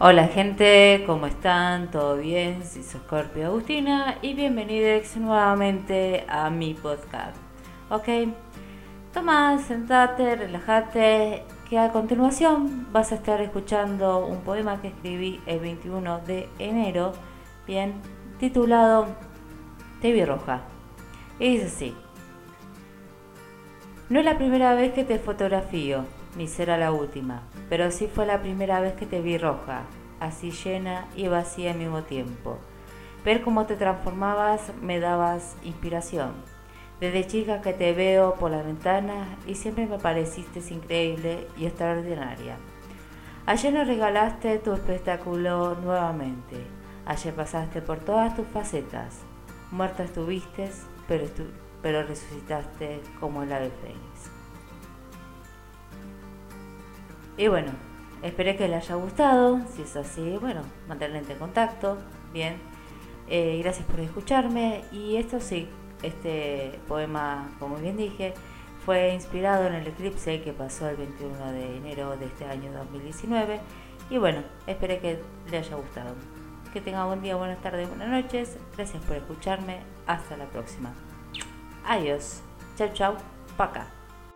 Hola gente, ¿cómo están? ¿Todo bien? Soy Scorpio Agustina y bienvenidos nuevamente a mi podcast. Ok, toma, sentate, relájate, que a continuación vas a estar escuchando un poema que escribí el 21 de enero, bien, titulado Te roja. Y dice así. No es la primera vez que te fotografío, ni será la última, pero sí fue la primera vez que te vi roja, así llena y vacía al mismo tiempo. Ver cómo te transformabas me dabas inspiración. Desde chica que te veo por la ventana y siempre me pareciste increíble y extraordinaria. Ayer nos regalaste tu espectáculo nuevamente. Ayer pasaste por todas tus facetas. Muerta estuviste, pero, pero resucitaste como el ave fénix. Y bueno, esperé que les haya gustado. Si es así, bueno, mantenerle en contacto. Bien. Eh, gracias por escucharme. Y esto sí, este poema, como bien dije, fue inspirado en el eclipse que pasó el 21 de enero de este año 2019. Y bueno, esperé que les haya gustado. Que tengan buen día, buenas tardes, buenas noches. Gracias por escucharme. Hasta la próxima. Adiós. Chau, chau. Pa' acá.